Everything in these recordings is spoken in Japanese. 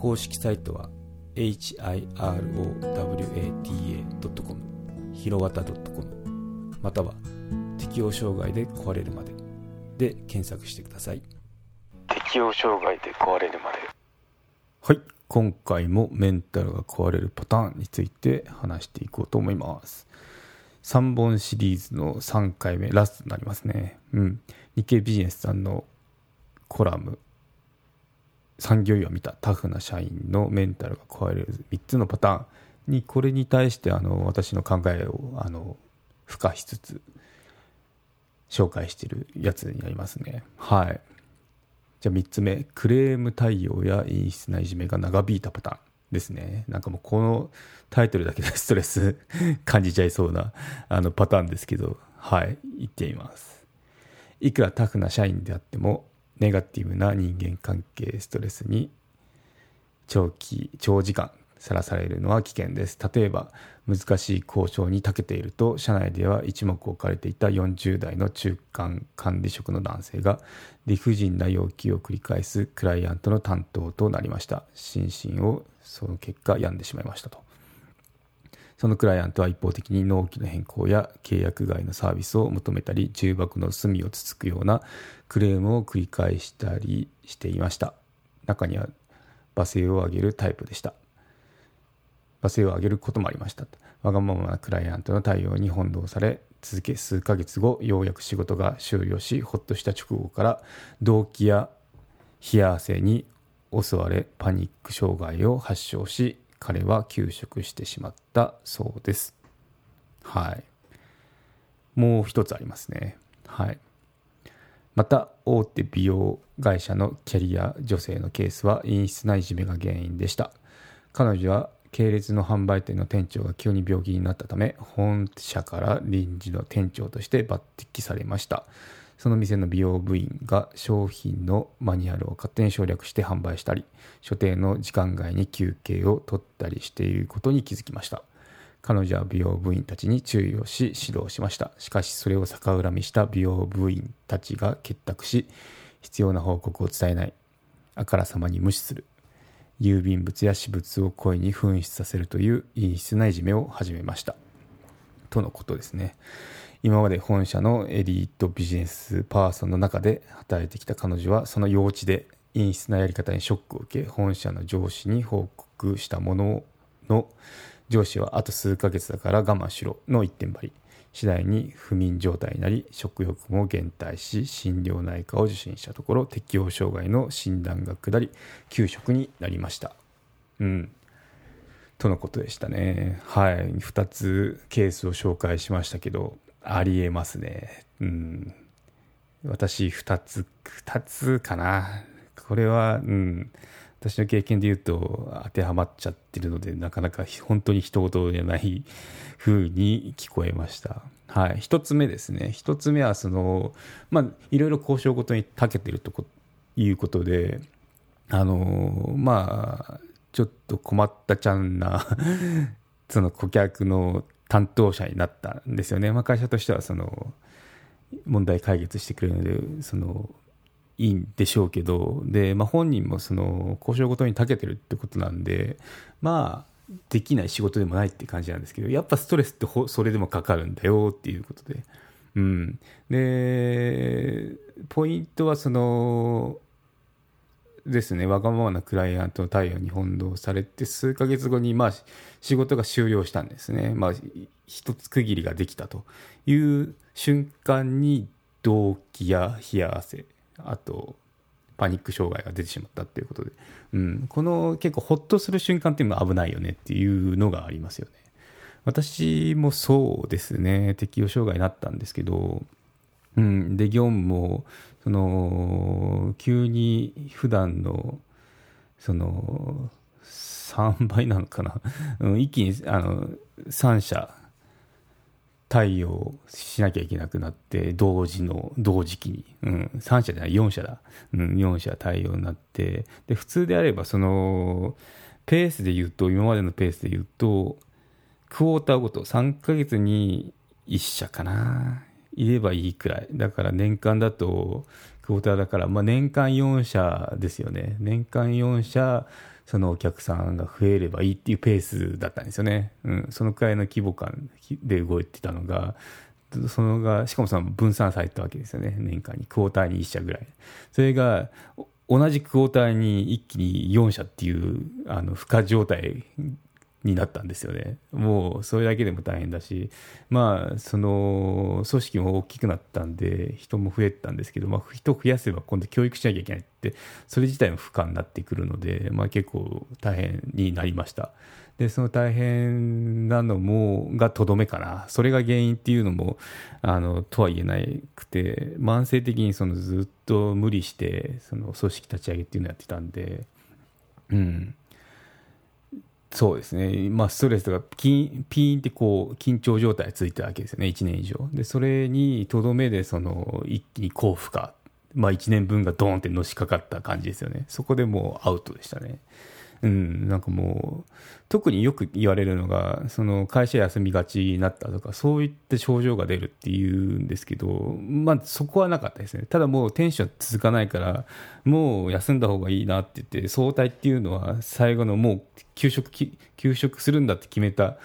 公式サイトは hirowata.com ひろわた .com または適応障害で壊れるまで。で検索してください。適応障害で壊れるまで。はい。今回もメンタルが壊れるパターンについて話していこうと思います。3本シリーズの3回目ラストになりますね。うん。日経ビジネスさんのコラム産業医を見たタフな社員のメンタルが壊れる3つのパターンにこれに対してあの私の考えをあの付加しつつ紹介しているやつになりますね。はい。じゃあ3つ目クレーム対応や陰湿ないじめが長引いたパターンですね。なんかもうこのタイトルだけでストレス感じちゃいそうなあのパターンですけど。はい。言ってみます。いくらタフな社員であってもネガティブな人間関係ストレスに長期長時間さらされるのは危険です。例えば難しい交渉に長けていると社内では一目置かれていた40代の中間管理職の男性が理不尽な要求を繰り返すクライアントの担当となりました。心身をその結果病んでしまいましたと。そのクライアントは一方的に納期の変更や契約外のサービスを求めたり重箱の隅をつつくようなクレームを繰り返したりしていました。中には罵声を上げるタイプでした。罵声を上げることもありました。わがままなクライアントの対応に翻弄され続け数ヶ月後ようやく仕事が終了しほっとした直後から動悸や冷や汗に襲われパニック障害を発症し彼は休職してしまったそうです。はい。もう一つありますね。はい。また大手美容会社のキャリア女性のケースは陰湿ないじめが原因でした。彼女は系列の販売店の店長が急に病気になったため本社から臨時の店長として抜擢されました。その店の美容部員が商品のマニュアルを勝手に省略して販売したり所定の時間外に休憩を取ったりしていることに気づきました。彼女は美容部員たちに注意をし指導しました。しかしそれを逆恨みした美容部員たちが結託し必要な報告を伝えない。あからさまに無視する。郵便物や私物を声に紛失させるという陰湿ないじめを始めました。とのことですね。今まで本社のエリートビジネスパーソンの中で働いてきた彼女はその幼稚で陰湿なやり方にショックを受け本社の上司に報告したものの上司はあと数ヶ月だから我慢しろの一点張り次第に不眠状態になり食欲も減退し心療内科を受診したところ適応障害の診断が下り休職になりました。うん。とのことでしたね。はい。2つケースを紹介しましたけどありえますね。うん。私2つ2つかな。これはうん。私の経験で言うと当てはまっちゃってるのでなかなか本当に一言じゃない風に聞こえました。はい、一つ目ですね。一つ目はそのまあいろいろ交渉ごとに長けてるとこいうことであのまあちょっと困ったちゃんな その顧客の担当者になったんですよね、まあ、会社としてはその問題解決してくれるのでそのいいんでしょうけどで、まあ、本人もその交渉ごとに長けてるってことなんでまあできない仕事でもないって感じなんですけどやっぱストレスってそれでもかかるんだよっていうことで、うん、でポイントはそのですね。わがままなクライアントの対応に翻弄されて数ヶ月後にまあ仕事が終了したんですね、まあ、一つ区切りができたという瞬間に動悸や冷や汗あとパニック障害が出てしまったっていうことで、うん、この結構ほっとする瞬間っていうのは危ないよねっていうのがありますよね。私もそうですね。適応障害になったんですけど、うん、で業務もその急に普段のその3倍なのかな、うん、一気にあの3社対応しなきゃいけなくなって同時の同時期に、うん、3社じゃない4社だ、うん、4社対応になって。で普通であればそのペースで言うと今までのペースで言うとクォーターごと3ヶ月に1社かな。いればいいくらい。だから年間だとクォーターだから、まあ、年間4社ですよね。年間4社そのお客さんが増えればいいっていうペースだったんですよね、うん、そのくらいの規模感で動いてたのがそのがしかもその分散されたわけですよね。年間に。クォーターに1社ぐらい。それが同じクォーターに一気に4社っていうあの負荷状態になったんですよね。もうそれだけでも大変だし、まあ、その組織も大きくなったんで、人も増えたんですけど、まあ、人を増やせば今度教育しなきゃいけないって、それ自体も負荷になってくるので、まあ、結構大変になりました。で、その大変なのも、がとどめかな。それが原因っていうのも、あの、とは言えなくて、慢性的にそのずっと無理して、その組織立ち上げっていうのをやってたんで、うん。そうですね、まあ、ストレスとかピーンってこう緊張状態がついたわけですよね、1年以上。で、それにとどめでその一気に高負荷、まあ、1年分がドーンってのしかかった感じですよね、そこでもうアウトでしたね。うん、なんかもう、特によく言われるのが、その会社休みがちになったとか、そういった症状が出るっていうんですけど、まあそこはなかったですね。ただもうテンション続かないから、もう休んだ方がいいなって言って、早退っていうのは最後のもう休職、休職するんだって決めた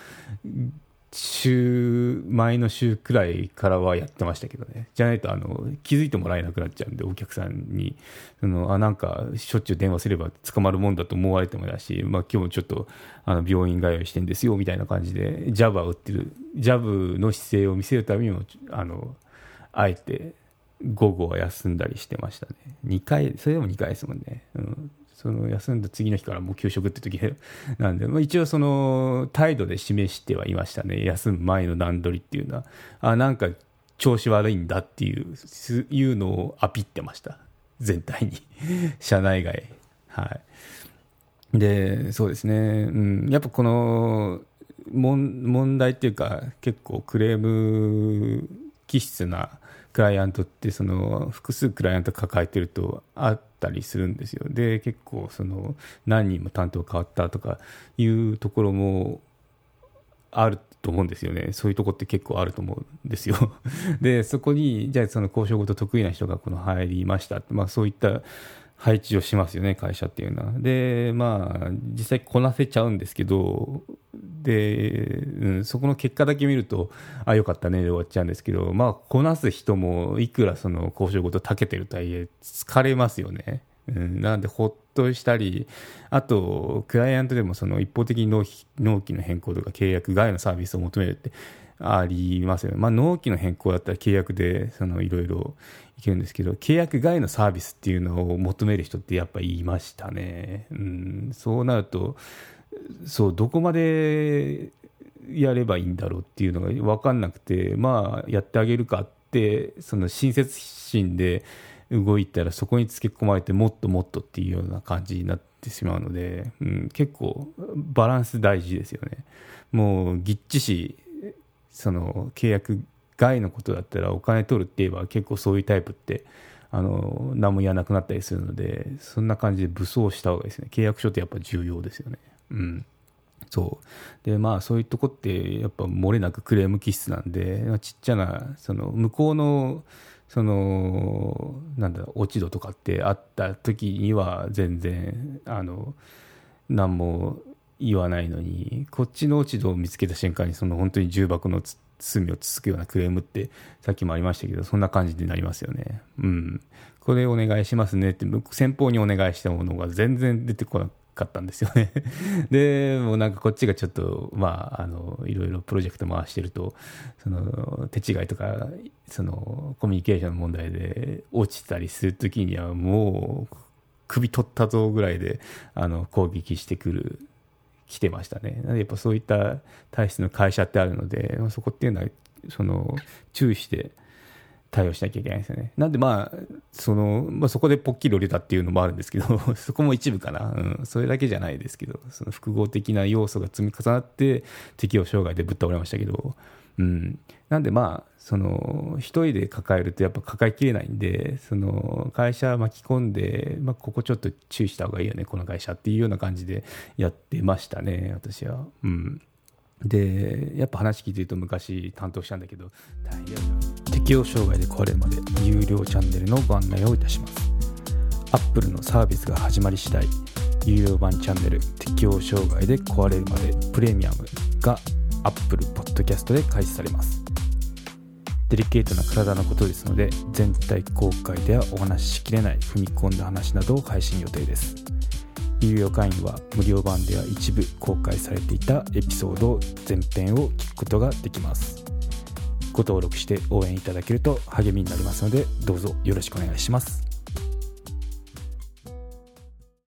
週前の週くらいからはやってましたけどね。じゃないとあの気づいてもらえなくなっちゃうんでお客さんに。そのあなんかしょっちゅう電話すれば捕まるもんだと思われてもだし、まあ、今日もちょっとあの病院通いしてんですよみたいな感じでジャブは打ってるジャブの姿勢を見せるためにもあのあえて午後は休んだりしてましたね。2回それでも2回ですもんね、うん。その休んだ次の日からもう給食って時 なんで、まあ、一応その態度で示してはいましたね。休む前の段取りっていうのは。あなんか調子悪いんだっていういうのをアピってました。全体に。社内外。はい。でそうですね、うん、やっぱこの問題っていうか結構クレーム気質なクライアントってその複数クライアント抱えてるとあったりするんですよ。で結構その何人も担当変わったとかいうところもあると思うんですよね。そういうとこって結構あると思うんですよ。でそこにじゃあその交渉ごと得意な人がこの入りました。まあそういった配置をしますよね、会社っていうのは。で、まあ、実際こなせちゃうんですけど、で、うん、そこの結果だけ見ると、あ、よかったねで終わっちゃうんですけど、まあ、こなす人もいくらその交渉ごと長けてるとはいえ、疲れますよね。うん、なので、ほっとしたり、あと、クライアントでもその一方的に納期の変更とか契約外のサービスを求めるってありますよ。まあ、納期の変更だったら契約でいろいろいけるんですけど、契約外のサービスっていうのを求める人ってやっぱいましたね。うん、そうなると、そう、どこまでやればいいんだろうっていうのが分かんなくて、まあ、やってあげるかって、その親切心で動いたら、そこにつけ込まれて、もっともっとっていうような感じになってしまうので、うん、結構、バランス大事ですよね。もう、ぎっちし、その契約外のことだったらお金取るって言えば結構そういうタイプってあの何も言わなくなったりするのでそんな感じで武装した方がいいですね。契約書ってやっぱ重要ですよね。うん。そう。でまあそういうとこってやっぱ漏れなくクレーム気質なんでまあちっちゃなその向こうのそのなんだ落ち度とかってあった時には全然あの何も言わないのにこっちの落ち度を見つけた瞬間にその本当に重箱の罪をつつくようなクレームってさっきもありましたけどそんな感じになりますよね。うん。これお願いしますねって先方にお願いしたものが全然出てこなかったんですよね。でもうなんかこっちがちょっとまああのいろいろプロジェクト回してるとその手違いとかそのコミュニケーションの問題で落ちたりする時にはもう首取ったぞぐらいであの攻撃してくる来てましたね。やっぱそういった体質の会社ってあるので、そこっていうのはその注意して対応しなきゃいけないですよね。なんでまあその、まあ、そこでポッキリ折れたっていうのもあるんですけど、そこも一部かな。うん。それだけじゃないですけど、その複合的な要素が積み重なって、適応障害でぶっ倒れましたけど、うん。なんでまあ、その、一人で抱えるとやっぱ抱えきれないんで、その、会社巻き込んで、まあ、ここちょっと注意した方がいいよね、この会社っていうような感じでやってましたね、私は。うん。で、やっぱ話聞いてると昔担当したんだけど、大変適応障害で壊れるまで有料チャンネルのご案内をいたします。Apple のサービスが始まり次第、有料版チャンネル適応障害で壊れるまでプレミアムが Apple Podcast で開始されます。デリケートな体のことですので、全体公開ではお話ししきれない踏み込んだ話などを配信予定です。有料会員は無料版では一部公開されていたエピソード全編を聞くことができますご登録して応援いただけると励みになりますのでどうぞよろしくお願いします